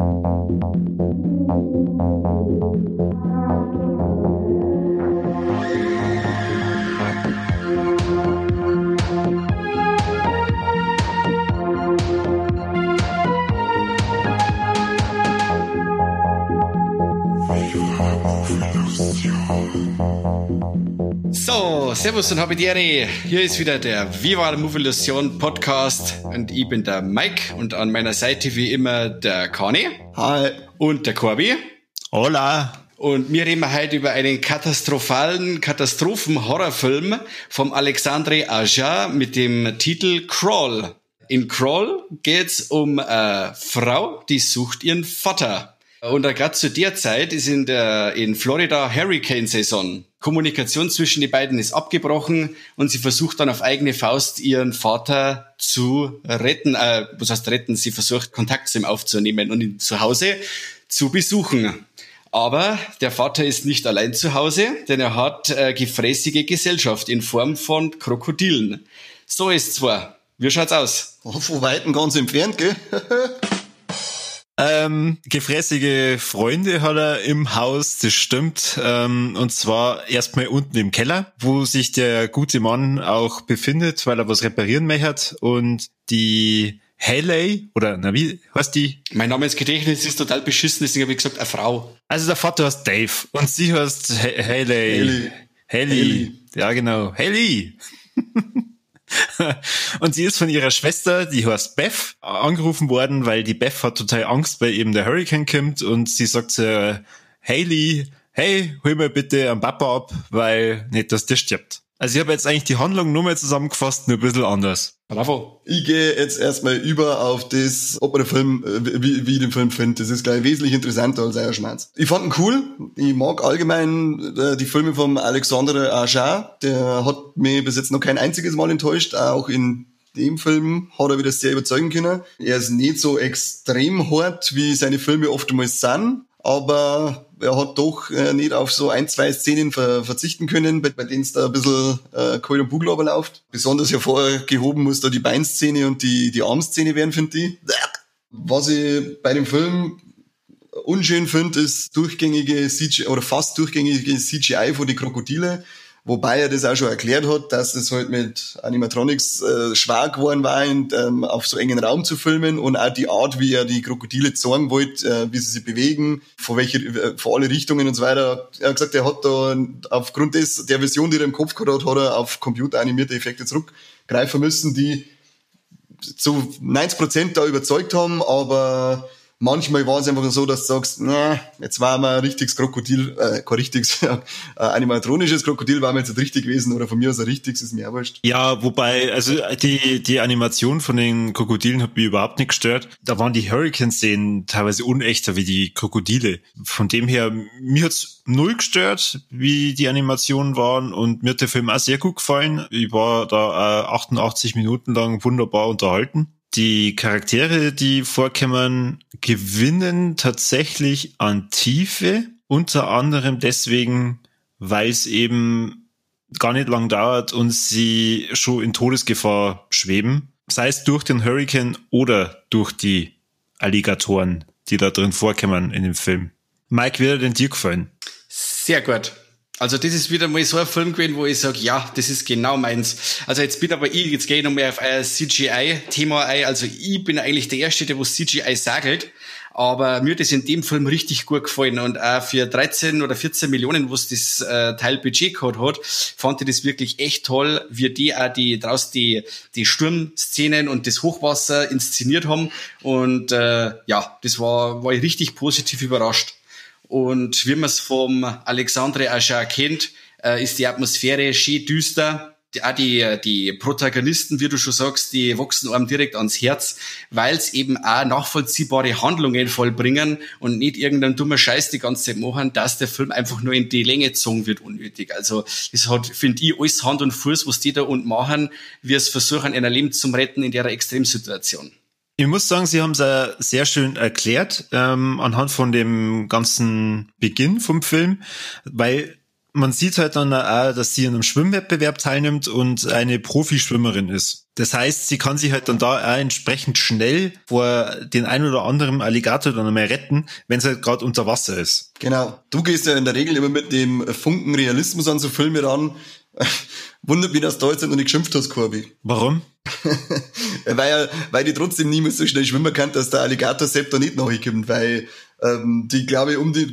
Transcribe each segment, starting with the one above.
So, Servus und Habitiere. Hier ist wieder der Viva la Movilusion Podcast und ich bin der Mike und an meiner Seite wie immer der Kani. Hi. Und der Corby. Hola. Und wir reden heute über einen katastrophalen Katastrophen-Horrorfilm vom Alexandre Aja mit dem Titel Crawl. In Crawl geht's um eine Frau, die sucht ihren Vater. Und gerade zu der Zeit ist in der in Florida Hurricane-Saison. Kommunikation zwischen den beiden ist abgebrochen und sie versucht dann auf eigene Faust ihren Vater zu retten. Äh, was heißt retten? Sie versucht Kontakt zu ihm aufzunehmen und ihn zu Hause zu besuchen. Aber der Vater ist nicht allein zu Hause, denn er hat äh, gefräßige Gesellschaft in Form von Krokodilen. So ist zwar. Wie schaut's aus? Oh, von Weitem ganz entfernt, gell? Ähm, gefräßige Freunde hat er im Haus, das stimmt. Ähm, und zwar erstmal unten im Keller, wo sich der gute Mann auch befindet, weil er was reparieren möchte. Und die Haley, oder na wie heißt die? Mein Namensgedächtnis ist total beschissen, deswegen habe ich gesagt, eine Frau. Also der Vater heißt Dave und sie heißt Haley. Haley. Haley. Ja, genau. Haley. und sie ist von ihrer Schwester, die heißt Beth, angerufen worden, weil die Beth hat total Angst, weil eben der Hurricane kommt und sie sagt zu Haley, hey, hol mir bitte einen Papa ab, weil nicht, dass der stirbt. Also ich habe jetzt eigentlich die Handlung nur mal zusammengefasst, nur ein bisschen anders. Bravo. Ich gehe jetzt erstmal über auf das, ob man den Film, äh, wie, wie ich den Film finde. Das ist gleich wesentlich interessanter als euer Schmerz. Ich fand ihn cool. Ich mag allgemein äh, die Filme vom Alexandre Aja. Der hat mich bis jetzt noch kein einziges Mal enttäuscht. Auch in dem Film hat er wieder sehr überzeugen können. Er ist nicht so extrem hart, wie seine Filme oftmals sind aber er hat doch äh, nicht auf so ein, zwei Szenen ver verzichten können, bei, bei denen es da ein bisschen äh, Kohl und Bugel läuft. Besonders hervorgehoben muss da die Beinszene und die, die Armszene werden, finde ich. Was ich bei dem Film unschön finde, ist durchgängige CGI oder fast durchgängige CGI von die Krokodile. Wobei er das auch schon erklärt hat, dass das halt mit Animatronics äh, schwer geworden war, in, ähm, auf so engen Raum zu filmen und auch die Art, wie er die Krokodile zeigen wollte, äh, wie sie sich bewegen, vor welche, äh, vor alle Richtungen und so weiter. Er hat gesagt, er hat da aufgrund des, der Version, die er im Kopf gehabt hat, hat er auf computeranimierte Effekte zurückgreifen müssen, die zu 90 Prozent da überzeugt haben, aber Manchmal war es einfach so, dass du sagst, na, jetzt war mal ein richtiges Krokodil, äh, kein richtiges, äh, animatronisches Krokodil war mir jetzt richtig gewesen oder von mir aus ein richtiges, ist mir wurscht. Ja, wobei, also die, die Animation von den Krokodilen hat mich überhaupt nicht gestört. Da waren die Hurricane-Szenen teilweise unechter wie die Krokodile. Von dem her, mir hat's null gestört, wie die Animationen waren und mir hat der Film auch sehr gut gefallen. Ich war da äh, 88 Minuten lang wunderbar unterhalten die Charaktere, die vorkommen, gewinnen tatsächlich an Tiefe, unter anderem deswegen, weil es eben gar nicht lang dauert und sie schon in Todesgefahr schweben, sei es durch den Hurricane oder durch die Alligatoren, die da drin vorkommen in dem Film. Mike, wie hat denn dir gefallen? Sehr gut. Also das ist wieder mal so ein Film gewesen, wo ich sage, ja, das ist genau meins. Also jetzt bin aber ich, jetzt gehe ich nochmal auf ein CGI-Thema ein. Also ich bin eigentlich der Erste, der was CGI sagelt. Aber mir hat das in dem Film richtig gut gefallen. Und auch für 13 oder 14 Millionen, was das äh, Teil Budget gehabt hat, fand ich das wirklich echt toll, wie die auch die draus die, die Sturmszenen und das Hochwasser inszeniert haben. Und äh, ja, das war, war ich richtig positiv überrascht. Und wie man es vom Alexandre Aschar kennt, äh, ist die Atmosphäre schön düster. Die, auch die, die Protagonisten, wie du schon sagst, die wachsen einem direkt ans Herz, weil es eben auch nachvollziehbare Handlungen vollbringen und nicht irgendein dummer Scheiß die ganze Zeit machen, dass der Film einfach nur in die Länge gezogen wird unnötig. Also das hat, finde ich, alles Hand und Fuß, was die da unten machen, wie es versuchen, ein Leben zu retten in der Extremsituation. Ich muss sagen, Sie haben es sehr schön erklärt, ähm, anhand von dem ganzen Beginn vom Film, weil man sieht halt dann auch, dass sie an einem Schwimmwettbewerb teilnimmt und eine Profischwimmerin ist. Das heißt, sie kann sich halt dann da auch entsprechend schnell vor den ein oder anderen Alligator dann einmal retten, wenn sie halt gerade unter Wasser ist. Genau. Du gehst ja in der Regel immer mit dem Funken Realismus an so Filme ran. Wundert mich, dass jetzt noch nicht geschimpft hast, Corby. Warum? weil, weil die trotzdem niemals so schnell schwimmen kann, dass der Alligator da nicht nachkommt, weil ähm, die, glaube ich, um die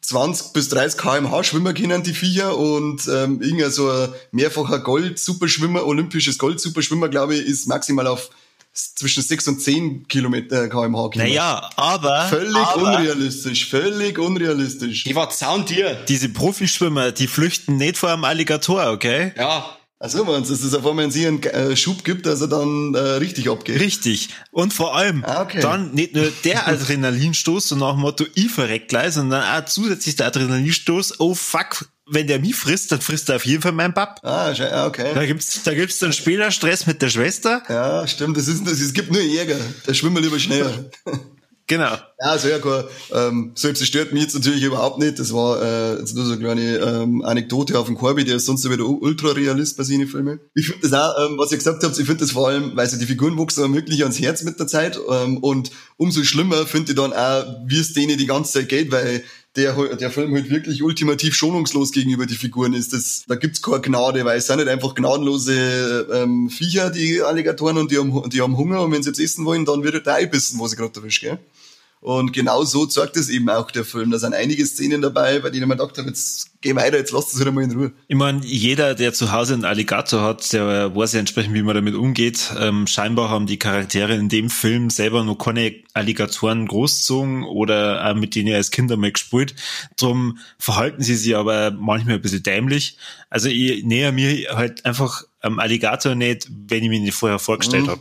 20 bis 30 kmh schwimmen können, die Viecher, und ähm, irgendein so ein mehrfacher Gold-Superschwimmer, olympisches Gold-Superschwimmer, glaube ich, ist maximal auf zwischen 6 und 10 Kilometer kmh. Naja, aber. Völlig aber, unrealistisch, völlig unrealistisch. Die war Zauntier. Diese Profischwimmer, die flüchten nicht vor einem Alligator, okay? Ja. Also dass es auf einmal sie einen äh, Schub gibt, dass er dann äh, richtig abgeht. Richtig. Und vor allem Ah, okay. dann nicht nur der Adrenalinstoß, so nach dem Motto, ich verreck gleich, sondern auch zusätzlich der Adrenalinstoß, oh fuck, wenn der mich frisst, dann frisst er auf jeden Fall meinen Papp. Ah, ah, okay. Da gibt's, da gibt's dann später Stress mit der Schwester. Ja, stimmt. Das ist, das, es gibt nur Jäger. Da schwimmen wir lieber schneller. Genau. Ja, ja, klar. Ähm, selbst das stört mich jetzt natürlich überhaupt nicht. Das war äh, jetzt nur so eine kleine ähm, Anekdote auf dem Corby, der ist sonst wieder Ultra-Realist bei seinen Filmen. Ich finde das auch, ähm, was ihr gesagt habt, ich finde das vor allem, weil so die Figuren wuchsen einem wirklich ans Herz mit der Zeit. Ähm, und umso schlimmer finde ich dann auch, wie es denen die ganze Zeit geht, weil der, der Film halt wirklich ultimativ schonungslos gegenüber die Figuren ist. Das, da gibt's keine Gnade, weil es sind nicht einfach gnadenlose ähm, Viecher, die Alligatoren, und die haben, die haben Hunger und wenn sie jetzt essen wollen, dann wird halt der einbissen, wo sie gerade erwischt, gell? Und genau so zeigt es eben auch der Film. Da sind einige Szenen dabei, bei denen man gedacht hat, jetzt geh weiter, jetzt lasst es halt mal in Ruhe. Ich meine, jeder, der zu Hause einen Alligator hat, der weiß ja entsprechend, wie man damit umgeht. Ähm, scheinbar haben die Charaktere in dem Film selber noch keine Alligatoren großgezogen oder auch mit denen als Kinder mal gespielt. Drum verhalten sie sich aber manchmal ein bisschen dämlich. Also ich näher mir halt einfach am Alligator nicht, wenn ich mir nicht vorher vorgestellt habe.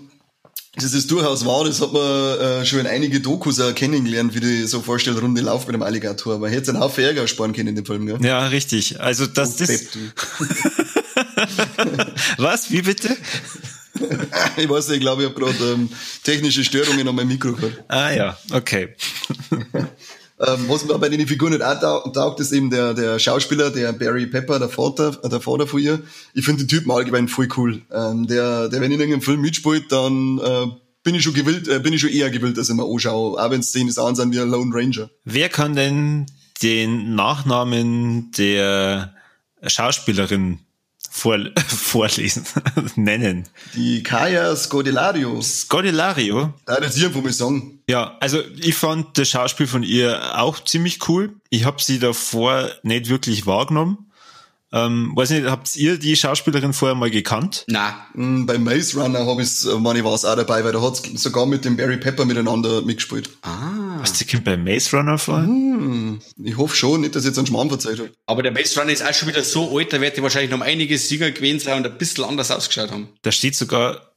Das ist durchaus wahr, das hat man äh, schon in einige Dokus auch kennengelernt, wie die so vorstellen, Runde Lauf mit dem Alligator. Aber hätte einen Haufen Ärger sparen können in dem Film, gell? Ja, richtig. Also das, Depp, du. was? Wie bitte? ich weiß nicht, ich glaube, ich habe gerade ähm, technische Störungen an meinem Mikro gehabt. Ah ja, okay. Ähm, was mir bei den Figuren nicht auch tau- taugt, ist eben der, der Schauspieler, der Barry Pepper, der Vater, der Vater von ihr. Ich finde den Typen allgemein voll cool. Ähm, der, der, wenn in irgendeinem Film mitspielt, dann äh, bin ich schon gewillt, äh, bin ich schon eher gewillt, dass ich mir anschaue, auch wenn Szenen so an sind wie ein Lone Ranger. Wer kann denn den Nachnamen der Schauspielerin vor, vorlesen, nennen? Die Kaya Scodelario. Scodilario? Da das hier mir sagen. Ja, also ich fand das Schauspiel von ihr auch ziemlich cool. Ich habe sie davor nicht wirklich wahrgenommen. Ähm, weiß nicht, habt ihr die Schauspielerin vorher mal gekannt? Na, Mm, Bei Maze Runner habe ich meine war es auch dabei, weil da hat sogar mit dem Barry Pepper miteinander mitgespielt. ah. Was, die kommt bei Maze Runner vor? Hm, ich hoffe schon, nicht, dass ich jetzt einen Schmarrn verzeiht habe. Aber der Maze Runner ist auch schon wieder so alt, da wird die wahrscheinlich noch einige Sieger gewesen sein und ein bisschen anders ausgeschaut haben. Da steht sogar,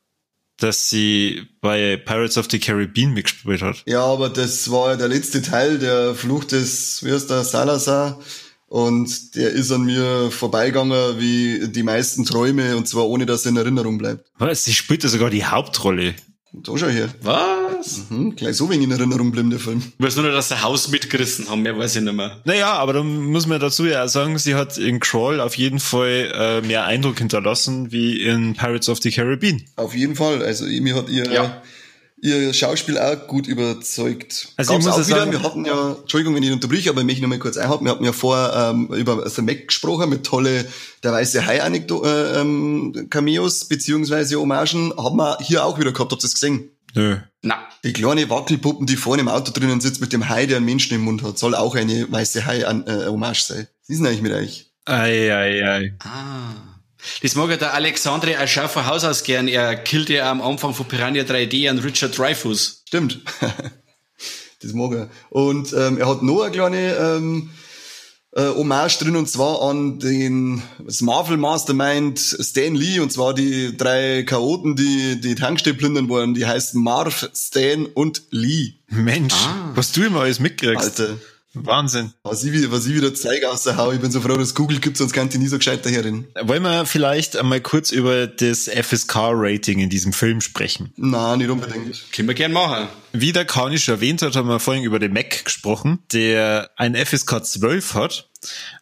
dass sie bei Pirates of the Caribbean mitgespielt hat. Ja, aber das war ja der letzte Teil, der Fluch des, wie heißt der, Salazar. Und der ist an mir vorbeigegangen wie die meisten Träume, und zwar ohne, dass er in Erinnerung bleibt. Was, sie spielt ja sogar die Hauptrolle. Da schau her. Was? Hm, gleich so wenig in Erinnerung bleibt der Film. Ich weiß nur noch, dass sie Haus mitgerissen haben, mehr weiß ich nicht mehr. Naja, aber dann muss man dazu ja auch sagen, sie hat in Crawl auf jeden Fall äh, mehr Eindruck hinterlassen wie in Pirates of the Caribbean. Auf jeden Fall. Also mir hat ihr, Ja. Ihr Schauspiel auch gut überzeugt. Also ich muss auch wieder, sagen- wir hatten ja, Entschuldigung, wenn ich unterbrich, aber ich möchte noch mal kurz einhaken. Wir hatten ja vorher ähm, über The Mac gesprochen mit tolle der weiße Hai Anekdo äh, ähm, Cameos beziehungsweise Hommagen. Haben wir hier auch wieder gehabt. Habt ihr das gesehen? Nö. Na, Die kleine Wackelpuppen, die vorne im Auto drinnen sitzt mit dem Hai, der einen Menschen im Mund hat, soll auch eine weiße Hai an, äh, Hommage sein. Sie sind eigentlich mit euch. Ei, ei, ei. ah. Das mag ja der Alexandre auch von Haus aus gern. Er killt ja am Anfang von Piranha 3D an Richard Dreyfuss. Stimmt. das mag er. Und ähm, er hat noch eine kleine ähm, äh, Hommage drin, und zwar an den das Marvel Mastermind Stan Lee, und zwar die drei Chaoten, die die Tankstelle plündern wollen. Die heißen Marv, Stan und Lee. Mensch, was du immer alles mitkriegst. Alter. Wahnsinn. Was ich, wieder- was ich wieder zeige aus der Hau, ich bin so froh, dass Google gibt, sonst kann ich nie so gescheit daherin. Wollen wir vielleicht einmal kurz über das FSK-Rating in diesem Film sprechen? Na, nicht unbedingt. Können wir gern machen. Wie der Kanisch erwähnt hat, haben wir vorhin über den Mac gesprochen, der ein FSK 12 hat.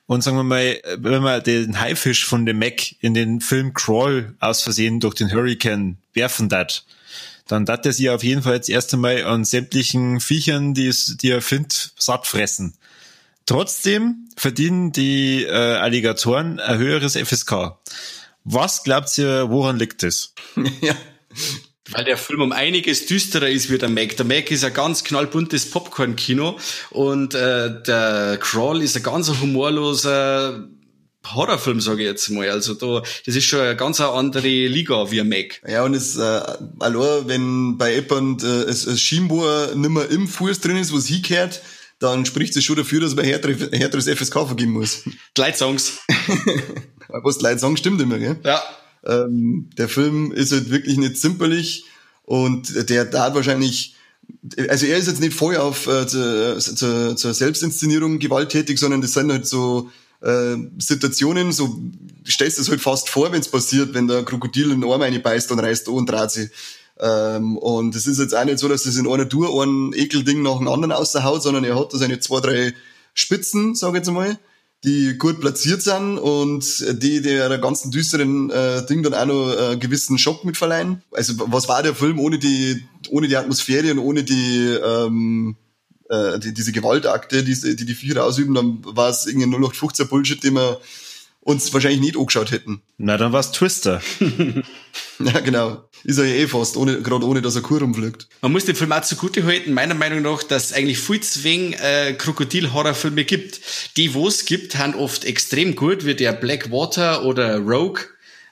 Und sagen wir mal, wenn man den Haifisch von dem Mac in den Film Crawl aus Versehen durch den Hurricane werfen darf, dann darf er sich auf jeden Fall jetzt erst einmal an sämtlichen Viechern, die, es, die er findet, satt fressen. Trotzdem verdienen die äh, Alligatoren ein höheres FSK. Was glaubt ihr, woran liegt das? ja. Weil der Film um einiges düsterer ist wie der Mac. Der Mac ist ein ganz knallbuntes Popcorn-Kino und äh, der Crawl ist ein ganz humorloser Horrorfilm, sage ich jetzt mal. Also da, das ist schon eine ganz andere Liga wie ein Mac. Ja, und es, äh, allein, wenn bei jemand äh, es, es Schienbohr nimmer im Fuß drin ist, wo es hingehört, dann spricht es schon dafür, dass man ein härtere- ein härteres FSK vergeben muss. Die Leitsongs. Was die Leute sagen, stimmt immer, gell? Ja. Ähm, der Film ist halt wirklich nicht zimperlich und der da wahrscheinlich, also er ist jetzt nicht voll auf äh, zur, zur, zur Selbstinszenierung gewalttätig, sondern das sind halt so äh, Situationen, so du stellst es halt fast vor, wenn es passiert, wenn der Krokodil in den Arm reinbeißt und reißt an und dreht sich. Ähm, und es ist jetzt auch nicht so, dass das in einer Tour ein Ekelding nach dem anderen aus der Haut, sondern er hat da seine zwei, drei Spitzen, sag ich jetzt mal, die gut platziert sind und die der ganzen düsteren äh, Ding dann auch noch äh, einen gewissen Schock mit verleihen. Also was war der Film ohne die ohne die Atmosphäre und ohne die ähm, äh, die, diese Gewaltakte, die die, die Vierer ausüben, dann war es irgendwie nur noch 15 Bullshit, den wir uns wahrscheinlich nicht angeschaut hätten. Na, dann war's Twister. Ja, genau. Ist er ja eh fast, ohne, gerade ohne, dass er Kur rumfliegt. Man muss den Film auch zugute halten, meiner Meinung nach, dass es eigentlich viel zu wenig äh, Krokodil-Horrorfilme gibt. Die, wo es gibt, haben oft extrem gut, wie der Blackwater oder Rogue.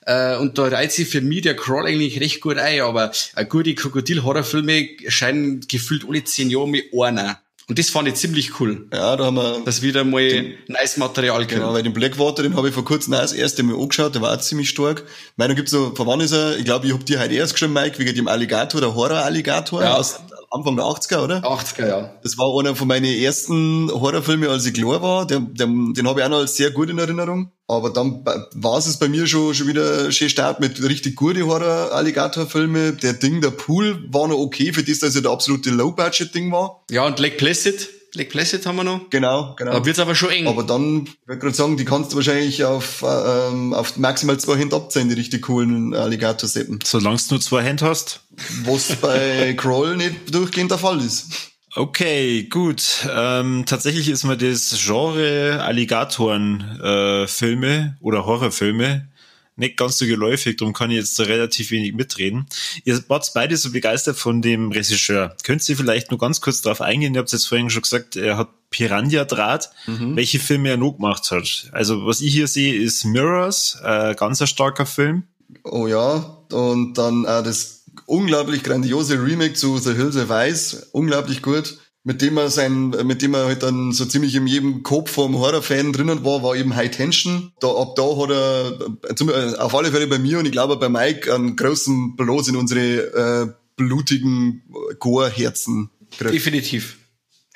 Äh, und da reiht sich für mich der Crawl eigentlich recht gut ein, aber äh, gute Krokodil-Horrorfilme scheinen gefühlt alle zehn Jahre mit einer. Und das fand ich ziemlich cool, Ja, da haben wir dass wieder mal nice Material Genau, kommt. weil den Blackwater, den habe ich vor kurzem auch das erste Mal angeschaut, der war auch ziemlich stark. Ich meine, da gibt's so, von wann ist er? Ich glaube, ich hab dir heute erst geschrieben, Mike, wegen dem Alligator, der Horror-Alligator Ja. aus Anfang der 80er, oder? 80er, ja. Das war einer von meinen ersten Horrorfilmen, als ich klar war. Der, der, den habe ich auch noch als sehr gut in Erinnerung. Aber dann war es bei mir schon, schon wieder schön stark mit richtig gute Horror-Alligator-Filme. Der Ding, der Pool war noch okay, für das, dass er der absolute Low-Budget-Ding war. Ja, und Lake Placid. Lake Placid haben wir noch. Genau, genau. Da wird's aber schon eng. Aber dann, ich wollte gerade sagen, die kannst du wahrscheinlich auf, äh, ähm, auf maximal zwei Hände abzählen, die richtig coolen Alligator-Seppen. Solange du nur zwei Hände hast. Was bei Crawl nicht durchgehend der Fall ist. Okay, gut. Ähm, tatsächlich ist mir das Genre Alligatoren-Filme äh, Filme oder Horrorfilme nicht ganz so geläufig, darum kann ich jetzt relativ wenig mitreden. Ihr wart beide so begeistert von dem Regisseur. Könnt ihr vielleicht nur ganz kurz darauf eingehen? Ihr habt jetzt vorhin schon gesagt, er hat Piranha-Draht, welche Filme er noch gemacht hat. Also was ich hier sehe, ist Mirrors, äh, ganz ein starker Film. Oh ja, und dann auch das unglaublich grandiose Remake zu The Hills of Ice, unglaublich gut. Mit dem er sein, mit dem er halt dann so ziemlich in jedem Kopf vom Horrorfan drinnen war, war eben High Tension. Da, ab da hat er, äh, auf alle Fälle bei mir und ich glaube bei Mike, einen großen Bloß in unsere äh, blutigen Gore-Herzen. Definitiv.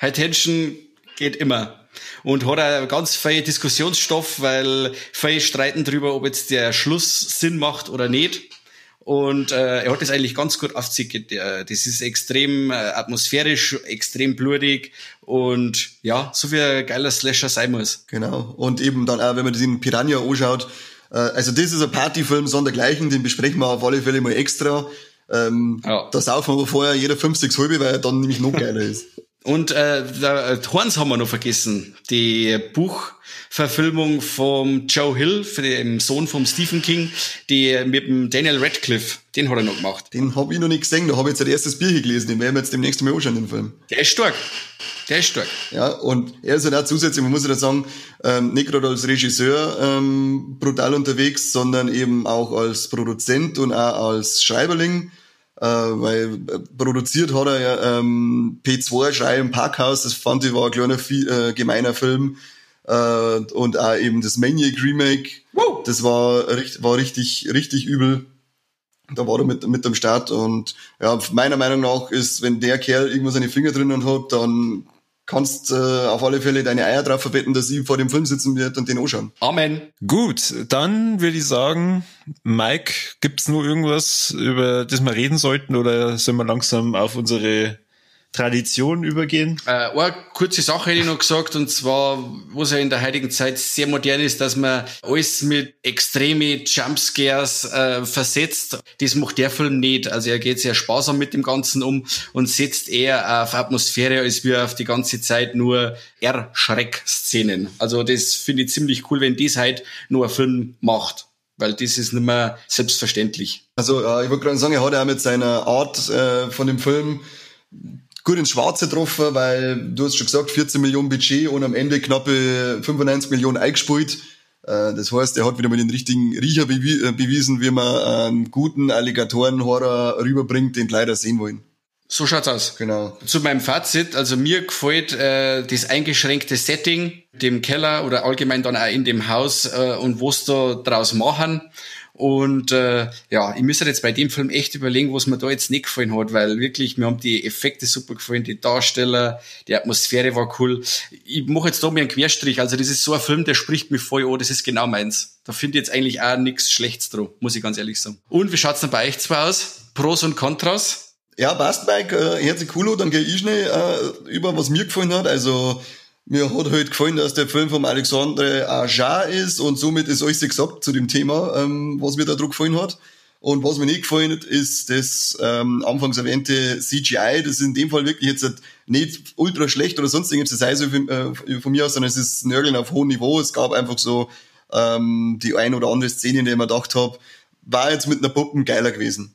High Tension geht immer. Und hat auch ganz viel Diskussionsstoff, weil viele streiten drüber, ob jetzt der Schluss Sinn macht oder nicht. Und äh, er hat das eigentlich ganz gut aufgezeigt. Der- Das ist extrem äh, atmosphärisch, extrem blutig und ja, so wie ein geiler Slasher sein muss. Genau. Und eben dann auch, wenn man den Piranha anschaut, äh, also das ist ein Partyfilm sondergleichen, den besprechen wir auf alle Fälle mal extra. Ähm, Ja. Da saufen wir vorher jeder fünf, sechs halbe, weil er dann nämlich noch geiler ist. Und äh, äh, Horns haben wir noch vergessen. Die Buchverfilmung vom Joe Hill, den Sohn vom Stephen King, die mit dem Daniel Radcliffe, den hat er noch gemacht. Den habe ich noch nicht gesehen, da habe ich jetzt ein erstes Bier hier gelesen, den werden wir jetzt demnächst mal anschauen, den Film. Der ist stark. Der ist stark. Ja, und er ist halt auch zusätzlich, man muss ja sagen, ähm, nicht gerade als Regisseur ähm, brutal unterwegs, sondern eben auch als Produzent und auch als Schreiberling. Äh, weil äh, produziert hat er ja ähm, P2 Schrei im Parkhaus, das fand ich war ein kleiner äh, gemeiner Film. Äh, und auch eben das Maniac Remake, Wow. das war, war richtig, richtig übel. Da war er mit, mit am Start und ja, meiner Meinung nach ist, wenn der Kerl irgendwo seine Finger drinnen hat, dann kannst äh, auf alle Fälle deine Eier drauf verbetten, dass ich vor dem Film sitzen wird und den anschauen. Amen. Gut, dann würde ich sagen, Mike, gibt's nur irgendwas, über das wir reden sollten oder sollen wir langsam auf unsere Tradition übergehen? Äh, eine kurze Sache hätte ich noch gesagt, und zwar, was ja in der heutigen Zeit sehr modern ist, dass man alles mit extreme Jumpscares äh, versetzt. Das macht der Film nicht. Also er geht sehr sparsam mit dem Ganzen um und setzt eher auf Atmosphäre als wir auf die ganze Zeit nur Erschreckszenen. Also das finde ich ziemlich cool, wenn das halt nur ein Film macht weil das ist nicht mehr selbstverständlich. Also äh, ich wollte gerade sagen, er hat ja mit seiner Art äh, von dem Film gut ins Schwarze getroffen, weil du hast schon gesagt, 14 Millionen Budget und am Ende knappe 95 Millionen eingespielt. Äh, das heißt, er hat wieder mal den richtigen Riecher äh, bewiesen, wie man einen guten Alligatoren-Horror rüberbringt, den leider sehen wollen. So schaut's aus. Genau. Zu meinem Fazit, also mir gefällt äh, das eingeschränkte Setting, dem Keller oder allgemein dann auch in dem Haus äh, und was da draus machen. Und äh, ja, ich müsste jetzt bei dem Film echt überlegen, was mir da jetzt nicht gefallen hat, weil wirklich, mir haben die Effekte super gefallen, die Darsteller, die Atmosphäre war cool. Ich mache jetzt da mir einen Querstrich. Also das ist so ein Film, der spricht mich voll an, das ist genau meins. Da finde ich jetzt eigentlich auch nichts Schlechtes dran, muss ich ganz ehrlich sagen. Und wie schaut's denn bei euch zwei aus? Pros und Kontras? Ja, passt, Mike. Äh, herzlich cool. Dann gehe ich schnell äh, über, was mir gefallen hat. Also mir hat halt gefallen, dass der Film von Alexandre Aja ist und somit ist alles gesagt zu dem Thema, ähm, was mir da drauf gefallen hat. Und was mir nicht gefallen hat, ist das ähm, anfangs erwähnte CGI. Das ist in dem Fall wirklich jetzt nicht ultra schlecht oder sonst irgendwas, das heißt äh, von mir aus, sondern es ist Nörgeln auf hohem Niveau. Es gab einfach so ähm, die ein oder andere Szene, in der ich mir gedacht habe, war jetzt mit einer Puppen geiler gewesen.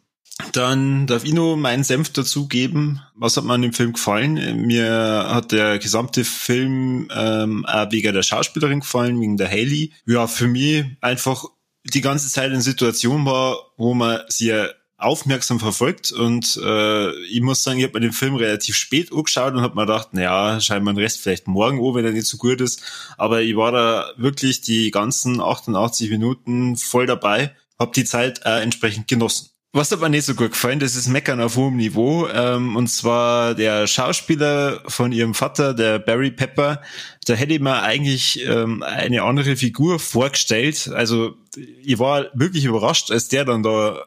Dann darf ich nur meinen Senf dazugeben. Was hat mir an dem Film gefallen? Mir hat der gesamte Film ähm, auch wegen der Schauspielerin gefallen, wegen der Haley. Ja, für mich einfach die ganze Zeit eine Situation war, wo man sie aufmerksam verfolgt und äh, ich muss sagen, ich habe mir den Film relativ spät angeschaut und habe mir gedacht, naja, scheinbar den Rest vielleicht morgen an, wenn er nicht so gut ist. Aber ich war da wirklich die ganzen 88 Minuten voll dabei, habe die Zeit äh, entsprechend genossen. Was hat mir nicht so gut gefallen, das ist Meckern auf hohem Niveau. Ähm, und zwar der Schauspieler von ihrem Vater, der Barry Pepper. Da hätte ich mir eigentlich ähm, eine andere Figur vorgestellt. Also ich war wirklich überrascht, als der dann da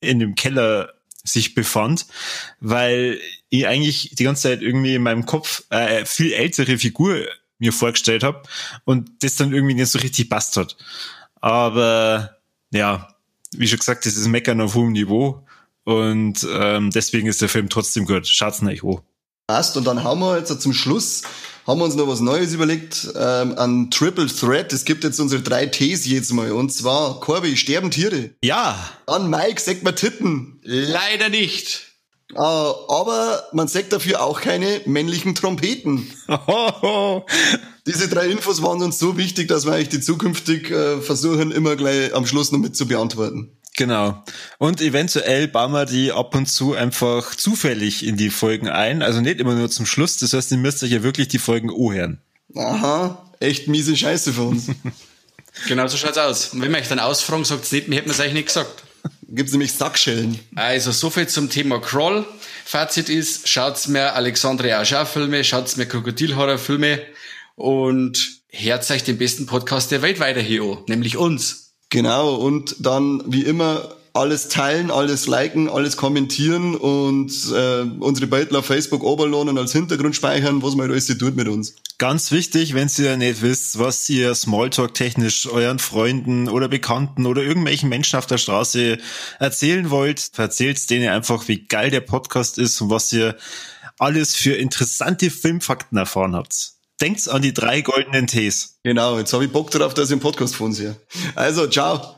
in dem Keller sich befand, weil ich eigentlich die ganze Zeit irgendwie in meinem Kopf eine viel ältere Figur mir vorgestellt habe und das dann irgendwie nicht so richtig passt hat. Aber ja, wie schon gesagt, das ist Meckern auf hohem Niveau. Und ähm, deswegen ist der Film trotzdem gut. Schaut's nicht an. Passt. Und dann haben wir jetzt zum Schluss haben wir uns noch was Neues überlegt, ähm, an Triple Threat. Es gibt jetzt unsere drei Ts jetzt mal. Und zwar, Corby, sterben Tiere. Ja. Dann Mike, sagt man Titten. Leider nicht. Äh, aber man sagt dafür auch keine männlichen Trompeten. Diese drei Infos waren uns so wichtig, dass wir eigentlich die zukünftig äh, versuchen, immer gleich am Schluss noch mit zu beantworten. Genau. Und eventuell bauen wir die ab und zu einfach zufällig in die Folgen ein. Also nicht immer nur zum Schluss. Das heißt, ihr müsst euch ja wirklich die Folgen hören. Aha, echt miese Scheiße für uns. genau so schaut's aus. Und wenn man euch dann ausfragen, sagt's nicht, mir hätten wir es eigentlich nicht gesagt. Gibt's nämlich Sackschellen. Also, so viel zum Thema Crawl. Fazit ist, schaut's mir Alexandre Aja Filme, schaut's mir Krokodilhorror Filme und hört euch den besten Podcast der Welt weiter hier an, nämlich uns. Genau, und dann wie immer alles teilen, alles liken, alles kommentieren und äh, unsere Beitler auf Facebook oberlohnen und als Hintergrund speichern, was man halt alles tut mit uns. Ganz wichtig, wenn ihr nicht wisst, was ihr Smalltalk-technisch euren Freunden oder Bekannten oder irgendwelchen Menschen auf der Straße erzählen wollt, erzählt denen einfach, wie geil der Podcast ist und was ihr alles für interessante Filmfakten erfahren habt. Denkt an die drei goldenen Ts. Genau, jetzt habe ich Bock darauf, dass ich einen Podcast von sehe. Also, ciao.